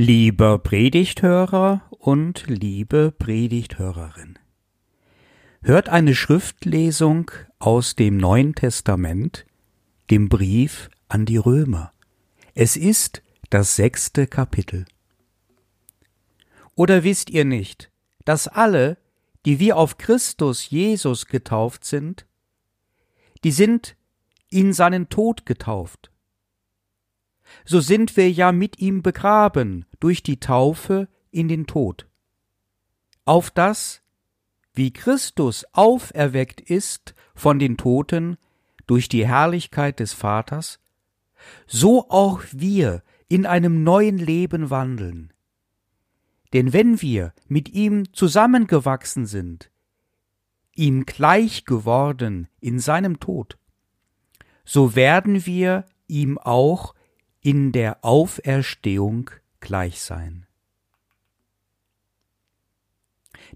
Lieber Predigthörer und liebe Predigthörerin, hört eine Schriftlesung aus dem Neuen Testament, dem Brief an die Römer. Es ist das sechste Kapitel. Oder wisst ihr nicht, dass alle, die wir auf Christus Jesus getauft sind, die sind in seinen Tod getauft so sind wir ja mit ihm begraben durch die Taufe in den Tod. Auf das, wie Christus auferweckt ist von den Toten durch die Herrlichkeit des Vaters, so auch wir in einem neuen Leben wandeln. Denn wenn wir mit ihm zusammengewachsen sind, ihm gleich geworden in seinem Tod, so werden wir ihm auch in der Auferstehung gleich sein.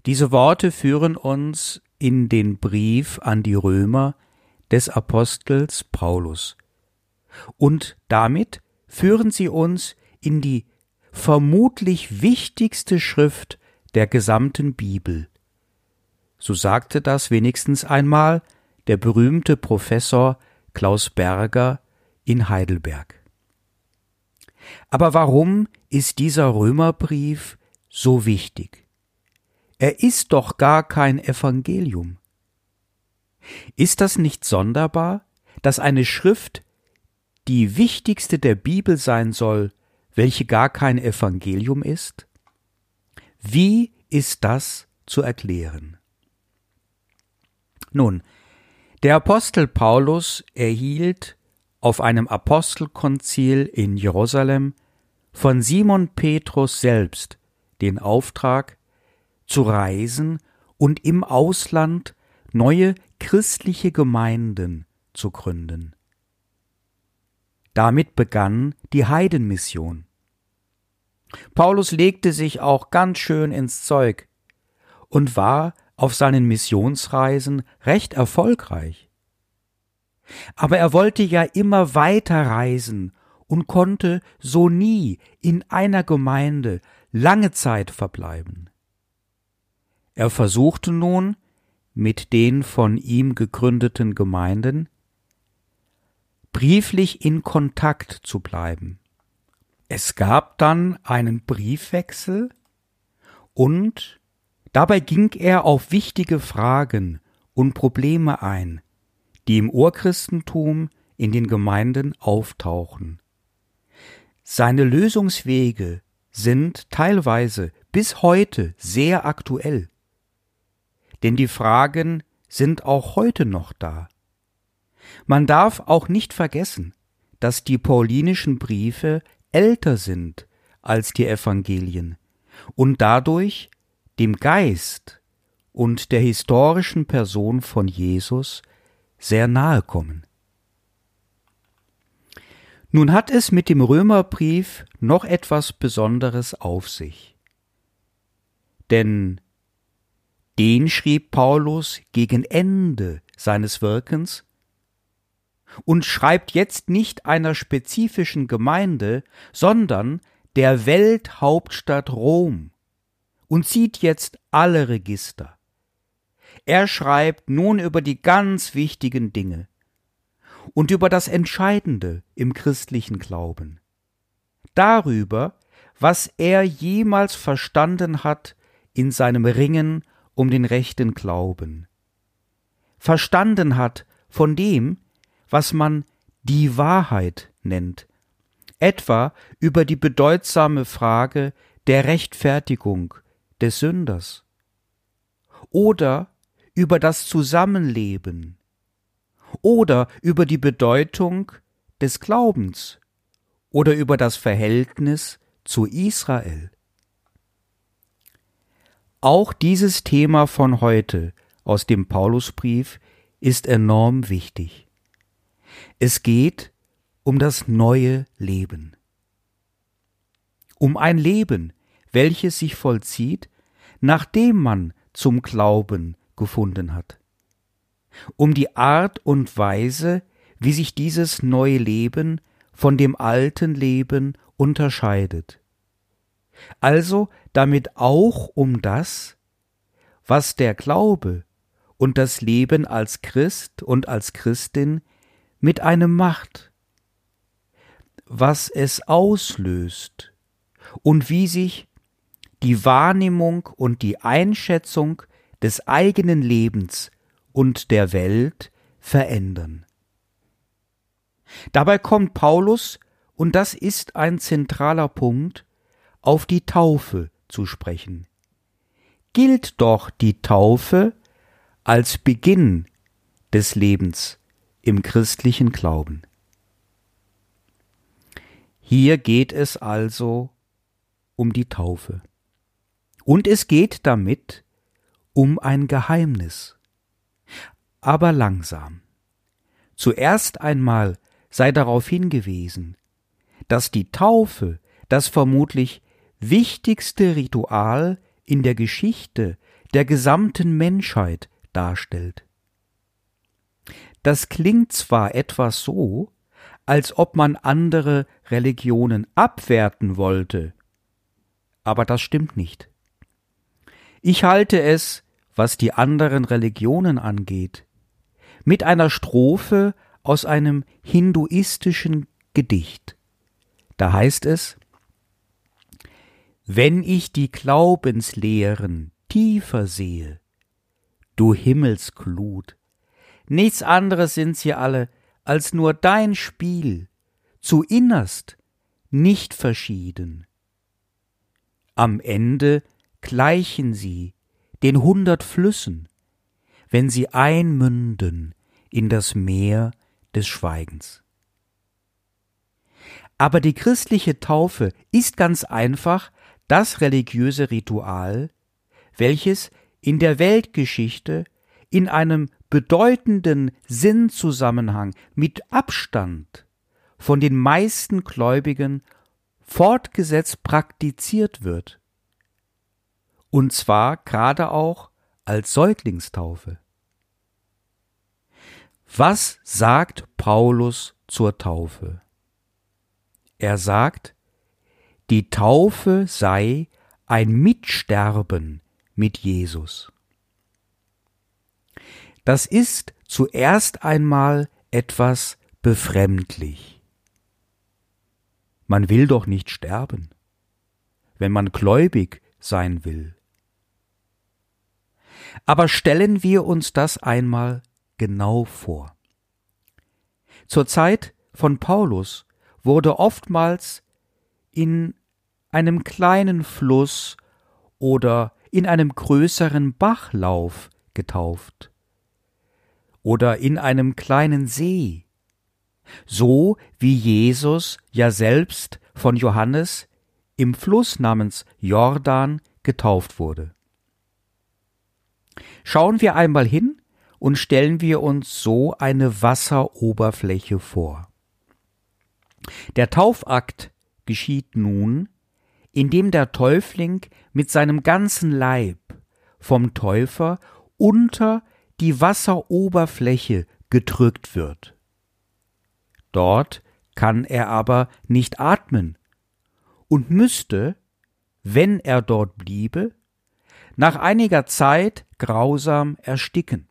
Diese Worte führen uns in den Brief an die Römer des Apostels Paulus. Und damit führen sie uns in die vermutlich wichtigste Schrift der gesamten Bibel. So sagte das wenigstens einmal der berühmte Professor Klaus Berger in Heidelberg. Aber warum ist dieser Römerbrief so wichtig? Er ist doch gar kein Evangelium. Ist das nicht sonderbar, dass eine Schrift die wichtigste der Bibel sein soll, welche gar kein Evangelium ist? Wie ist das zu erklären? Nun, der Apostel Paulus erhielt auf einem Apostelkonzil in Jerusalem von Simon Petrus selbst den Auftrag, zu reisen und im Ausland neue christliche Gemeinden zu gründen. Damit begann die Heidenmission. Paulus legte sich auch ganz schön ins Zeug und war auf seinen Missionsreisen recht erfolgreich. Aber er wollte ja immer weiter reisen und konnte so nie in einer Gemeinde lange Zeit verbleiben. Er versuchte nun, mit den von ihm gegründeten Gemeinden brieflich in Kontakt zu bleiben. Es gab dann einen Briefwechsel und dabei ging er auf wichtige Fragen und Probleme ein, die im Urchristentum in den Gemeinden auftauchen. Seine Lösungswege sind teilweise bis heute sehr aktuell. Denn die Fragen sind auch heute noch da. Man darf auch nicht vergessen, dass die paulinischen Briefe älter sind als die Evangelien und dadurch dem Geist und der historischen Person von Jesus sehr nahe kommen. Nun hat es mit dem Römerbrief noch etwas Besonderes auf sich. Denn den schrieb Paulus gegen Ende seines Wirkens und schreibt jetzt nicht einer spezifischen Gemeinde, sondern der Welthauptstadt Rom und zieht jetzt alle Register. Er schreibt nun über die ganz wichtigen Dinge und über das Entscheidende im christlichen Glauben. Darüber, was er jemals verstanden hat in seinem Ringen um den rechten Glauben. Verstanden hat von dem, was man die Wahrheit nennt, etwa über die bedeutsame Frage der Rechtfertigung des Sünders oder über das Zusammenleben oder über die Bedeutung des Glaubens oder über das Verhältnis zu Israel. Auch dieses Thema von heute aus dem Paulusbrief ist enorm wichtig. Es geht um das neue Leben. Um ein Leben, welches sich vollzieht, nachdem man zum Glauben gefunden hat. Um die Art und Weise, wie sich dieses neue Leben von dem alten Leben unterscheidet. also damit auch um das, was der Glaube und das Leben als Christ und als Christin mit einem macht, was es auslöst und wie sich die Wahrnehmung und die Einschätzung des eigenen Lebens und der Welt verändern. Dabei kommt Paulus, und das ist ein zentraler Punkt, auf die Taufe zu sprechen. Gilt doch die Taufe als Beginn des Lebens im christlichen Glauben. Hier geht es also um die Taufe. Und es geht damit um ein Geheimnis. Aber langsam. Zuerst einmal sei darauf hingewiesen, dass die Taufe das vermutlich wichtigste Ritual in der Geschichte der gesamten Menschheit darstellt. Das klingt zwar etwas so, als ob man andere Religionen abwerten wollte, aber das stimmt nicht. Ich halte es, was die anderen Religionen angeht, mit einer Strophe aus einem hinduistischen Gedicht. Da heißt es Wenn ich die Glaubenslehren tiefer sehe, du Himmelsglut, nichts anderes sind sie alle als nur dein Spiel, zu innerst nicht verschieden. Am Ende gleichen sie den hundert Flüssen, wenn sie einmünden in das Meer des Schweigens. Aber die christliche Taufe ist ganz einfach das religiöse Ritual, welches in der Weltgeschichte in einem bedeutenden Sinnzusammenhang mit Abstand von den meisten Gläubigen fortgesetzt praktiziert wird. Und zwar gerade auch als Säuglingstaufe. Was sagt Paulus zur Taufe? Er sagt, die Taufe sei ein Mitsterben mit Jesus. Das ist zuerst einmal etwas befremdlich. Man will doch nicht sterben, wenn man gläubig sein will. Aber stellen wir uns das einmal genau vor. Zur Zeit von Paulus wurde oftmals in einem kleinen Fluss oder in einem größeren Bachlauf getauft oder in einem kleinen See, so wie Jesus ja selbst von Johannes im Fluss namens Jordan getauft wurde. Schauen wir einmal hin und stellen wir uns so eine Wasseroberfläche vor. Der Taufakt geschieht nun, indem der Täufling mit seinem ganzen Leib vom Täufer unter die Wasseroberfläche gedrückt wird. Dort kann er aber nicht atmen und müsste, wenn er dort bliebe, nach einiger Zeit grausam ersticken.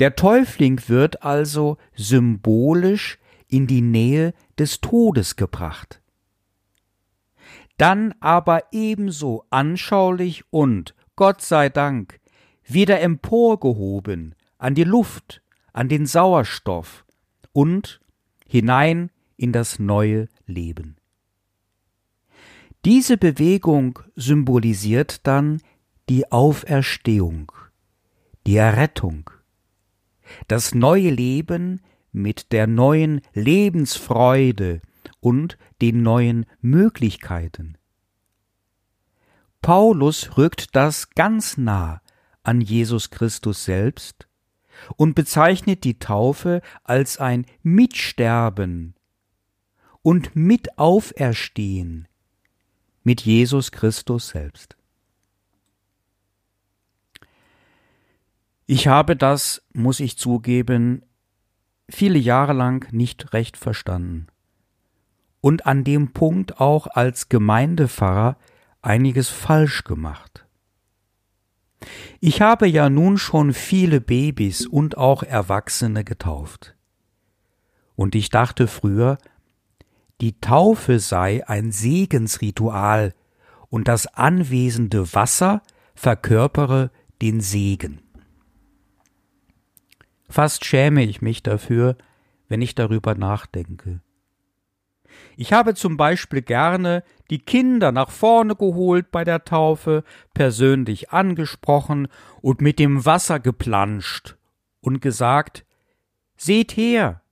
Der Täufling wird also symbolisch in die Nähe des Todes gebracht. Dann aber ebenso anschaulich und, Gott sei Dank, wieder emporgehoben an die Luft, an den Sauerstoff und hinein in das neue Leben. Diese Bewegung symbolisiert dann die Auferstehung, die Errettung, das neue Leben mit der neuen Lebensfreude und den neuen Möglichkeiten. Paulus rückt das ganz nah an Jesus Christus selbst und bezeichnet die Taufe als ein Mitsterben und Mitauferstehen mit Jesus Christus selbst. Ich habe das, muss ich zugeben, viele Jahre lang nicht recht verstanden. und an dem Punkt auch als Gemeindepfarrer einiges falsch gemacht. Ich habe ja nun schon viele Babys und auch Erwachsene getauft. Und ich dachte früher, die Taufe sei ein Segensritual und das anwesende Wasser verkörpere den Segen. Fast schäme ich mich dafür, wenn ich darüber nachdenke. Ich habe zum Beispiel gerne die Kinder nach vorne geholt bei der Taufe, persönlich angesprochen und mit dem Wasser geplanscht und gesagt Seht her,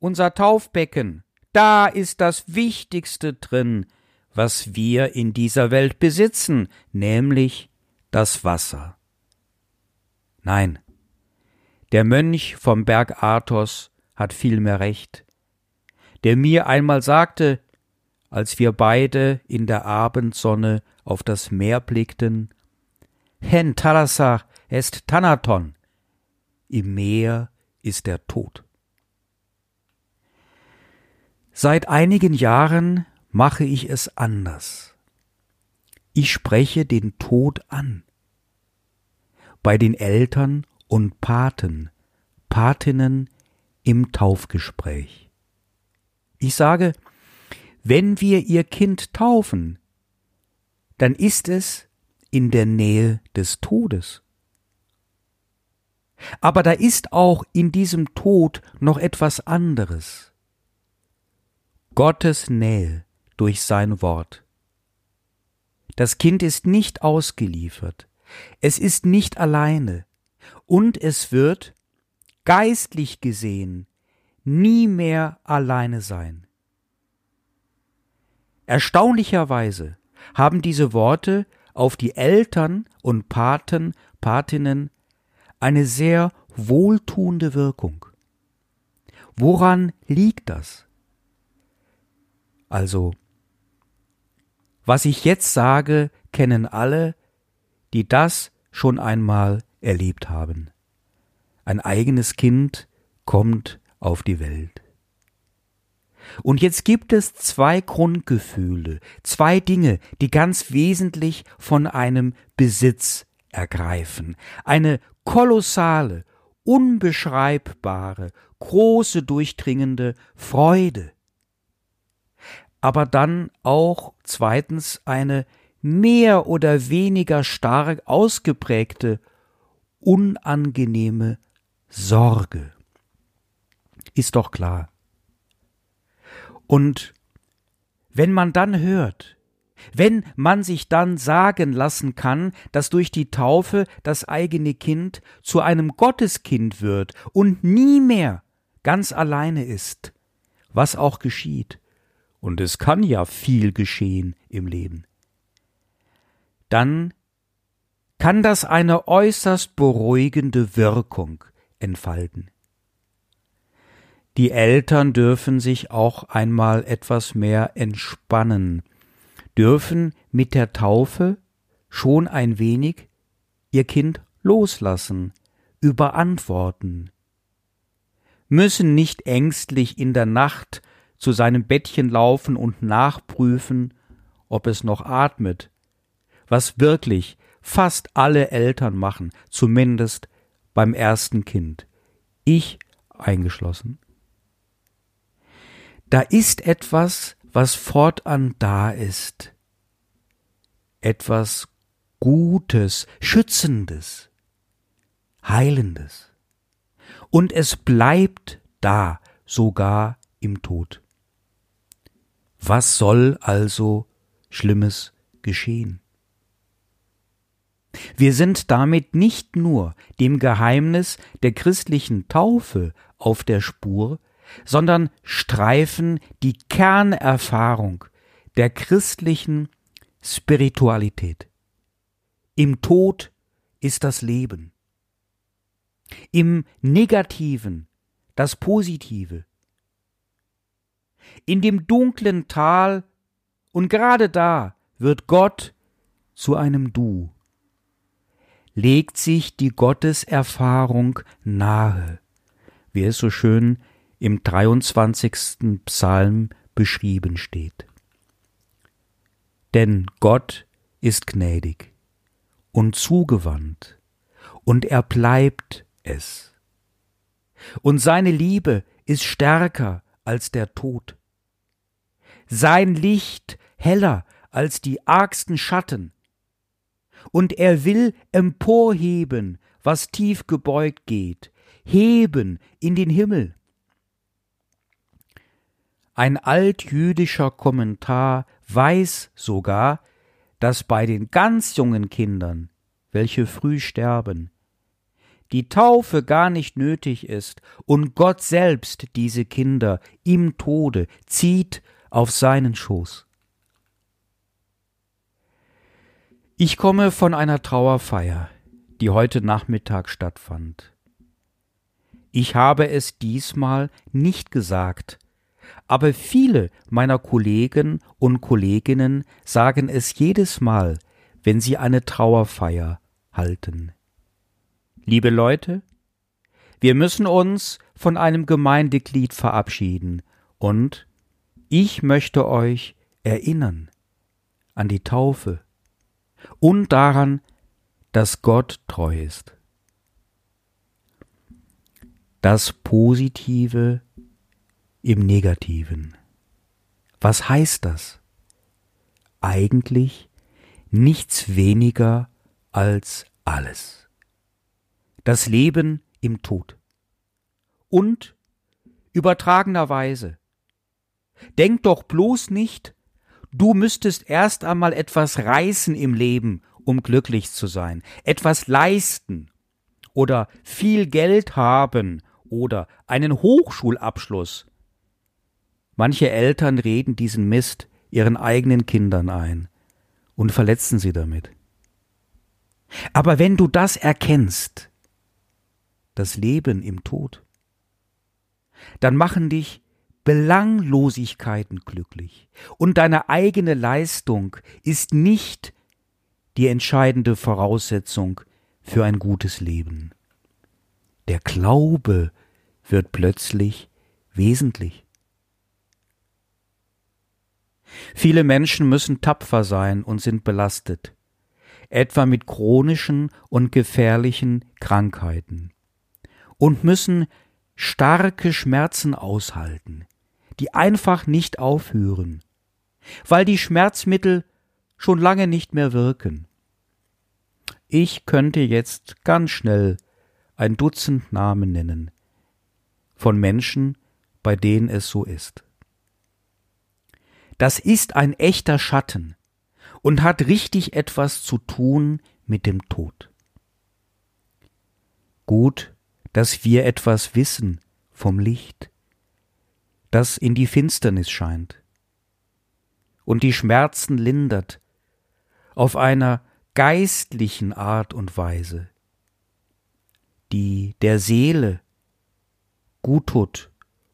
unser Taufbecken, da ist das Wichtigste drin, was wir in dieser Welt besitzen, nämlich das Wasser. Nein, der Mönch vom Berg Athos hat vielmehr recht, der mir einmal sagte, als wir beide in der Abendsonne auf das Meer blickten, Hen Talasach est Thanaton, im Meer ist der Tod. Seit einigen Jahren mache ich es anders. Ich spreche den Tod an. Bei den Eltern und Paten, Patinnen im Taufgespräch. Ich sage, wenn wir ihr Kind taufen, dann ist es in der Nähe des Todes. Aber da ist auch in diesem Tod noch etwas anderes. Gottes Nähe durch sein Wort. Das Kind ist nicht ausgeliefert, es ist nicht alleine, und es wird, geistlich gesehen, nie mehr alleine sein. Erstaunlicherweise haben diese Worte auf die Eltern und Paten, Patinnen eine sehr wohltuende Wirkung. Woran liegt das? Also, was ich jetzt sage, kennen alle, die das schon einmal erlebt haben. Ein eigenes Kind kommt auf die Welt. Und jetzt gibt es zwei Grundgefühle, zwei Dinge, die ganz wesentlich von einem Besitz ergreifen. Eine kolossale, unbeschreibbare, große, durchdringende Freude. Aber dann auch zweitens eine mehr oder weniger stark ausgeprägte unangenehme Sorge. Ist doch klar. Und wenn man dann hört, wenn man sich dann sagen lassen kann, dass durch die Taufe das eigene Kind zu einem Gotteskind wird und nie mehr ganz alleine ist, was auch geschieht, und es kann ja viel geschehen im Leben, dann kann das eine äußerst beruhigende Wirkung entfalten. Die Eltern dürfen sich auch einmal etwas mehr entspannen, dürfen mit der Taufe schon ein wenig ihr Kind loslassen, überantworten, müssen nicht ängstlich in der Nacht zu seinem Bettchen laufen und nachprüfen, ob es noch atmet, was wirklich fast alle Eltern machen, zumindest beim ersten Kind, ich eingeschlossen. Da ist etwas, was fortan da ist, etwas Gutes, Schützendes, Heilendes. Und es bleibt da, sogar im Tod. Was soll also Schlimmes geschehen? Wir sind damit nicht nur dem Geheimnis der christlichen Taufe auf der Spur, sondern streifen die Kernerfahrung der christlichen Spiritualität. Im Tod ist das Leben. Im Negativen das Positive. In dem dunklen Tal und gerade da wird Gott zu einem Du legt sich die Gotteserfahrung nahe, wie es so schön im 23. Psalm beschrieben steht. Denn Gott ist gnädig und zugewandt, und er bleibt es. Und seine Liebe ist stärker als der Tod. Sein Licht heller als die argsten Schatten. Und er will emporheben, was tief gebeugt geht, heben in den Himmel. Ein altjüdischer Kommentar weiß sogar, dass bei den ganz jungen Kindern, welche früh sterben, die Taufe gar nicht nötig ist und Gott selbst diese Kinder im Tode zieht auf seinen Schoß. Ich komme von einer Trauerfeier, die heute Nachmittag stattfand. Ich habe es diesmal nicht gesagt, aber viele meiner Kollegen und Kolleginnen sagen es jedes Mal, wenn sie eine Trauerfeier halten. Liebe Leute, wir müssen uns von einem Gemeindeglied verabschieden und ich möchte euch erinnern an die Taufe und daran, dass Gott treu ist. Das Positive im Negativen. Was heißt das? Eigentlich nichts weniger als alles. Das Leben im Tod. Und übertragenerweise. Denk doch bloß nicht, Du müsstest erst einmal etwas reißen im Leben, um glücklich zu sein, etwas leisten oder viel Geld haben oder einen Hochschulabschluss. Manche Eltern reden diesen Mist ihren eigenen Kindern ein und verletzen sie damit. Aber wenn du das erkennst, das Leben im Tod, dann machen dich Belanglosigkeiten glücklich und deine eigene Leistung ist nicht die entscheidende Voraussetzung für ein gutes Leben. Der Glaube wird plötzlich wesentlich. Viele Menschen müssen tapfer sein und sind belastet, etwa mit chronischen und gefährlichen Krankheiten, und müssen starke Schmerzen aushalten, die einfach nicht aufhören, weil die Schmerzmittel schon lange nicht mehr wirken. Ich könnte jetzt ganz schnell ein Dutzend Namen nennen von Menschen, bei denen es so ist. Das ist ein echter Schatten und hat richtig etwas zu tun mit dem Tod. Gut, dass wir etwas wissen vom Licht, das in die Finsternis scheint und die Schmerzen lindert auf einer geistlichen Art und Weise, die der Seele gut tut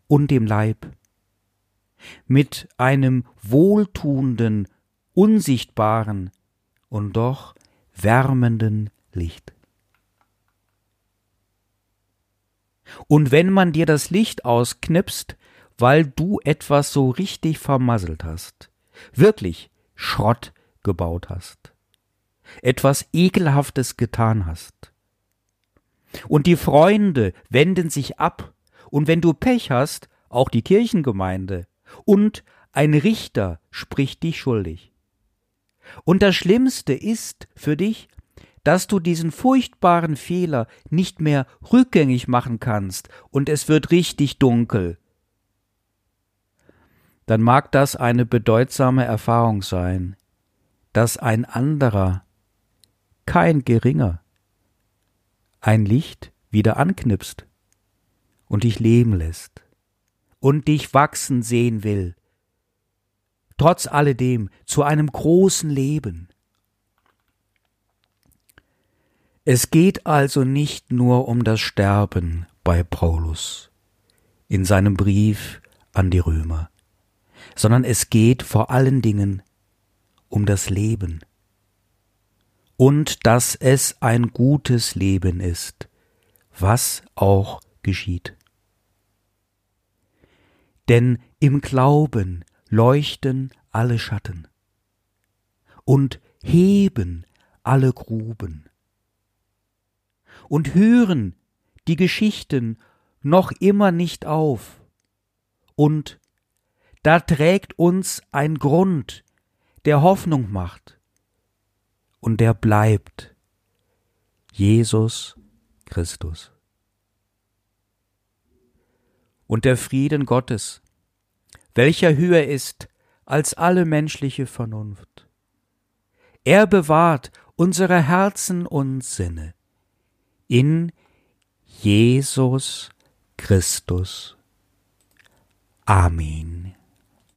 und dem Leib, mit einem wohltuenden, unsichtbaren und doch wärmenden Licht. Und wenn man dir das Licht ausknipst, weil du etwas so richtig vermasselt hast, wirklich Schrott gebaut hast, etwas Ekelhaftes getan hast. Und die Freunde wenden sich ab, und wenn du Pech hast, auch die Kirchengemeinde, und ein Richter spricht dich schuldig. Und das Schlimmste ist für dich, dass du diesen furchtbaren Fehler nicht mehr rückgängig machen kannst, und es wird richtig dunkel, dann mag das eine bedeutsame Erfahrung sein, dass ein anderer, kein geringer, ein Licht wieder anknipst und dich leben lässt und dich wachsen sehen will, trotz alledem zu einem großen Leben. Es geht also nicht nur um das Sterben bei Paulus in seinem Brief an die Römer sondern es geht vor allen Dingen um das Leben und dass es ein gutes Leben ist, was auch geschieht. denn im Glauben leuchten alle Schatten und heben alle Gruben und hören die Geschichten noch immer nicht auf. Und da trägt uns ein Grund, der Hoffnung macht, und der bleibt Jesus Christus. Und der Frieden Gottes, welcher höher ist als alle menschliche Vernunft. Er bewahrt unsere Herzen und Sinne in Jesus Christus. Amen.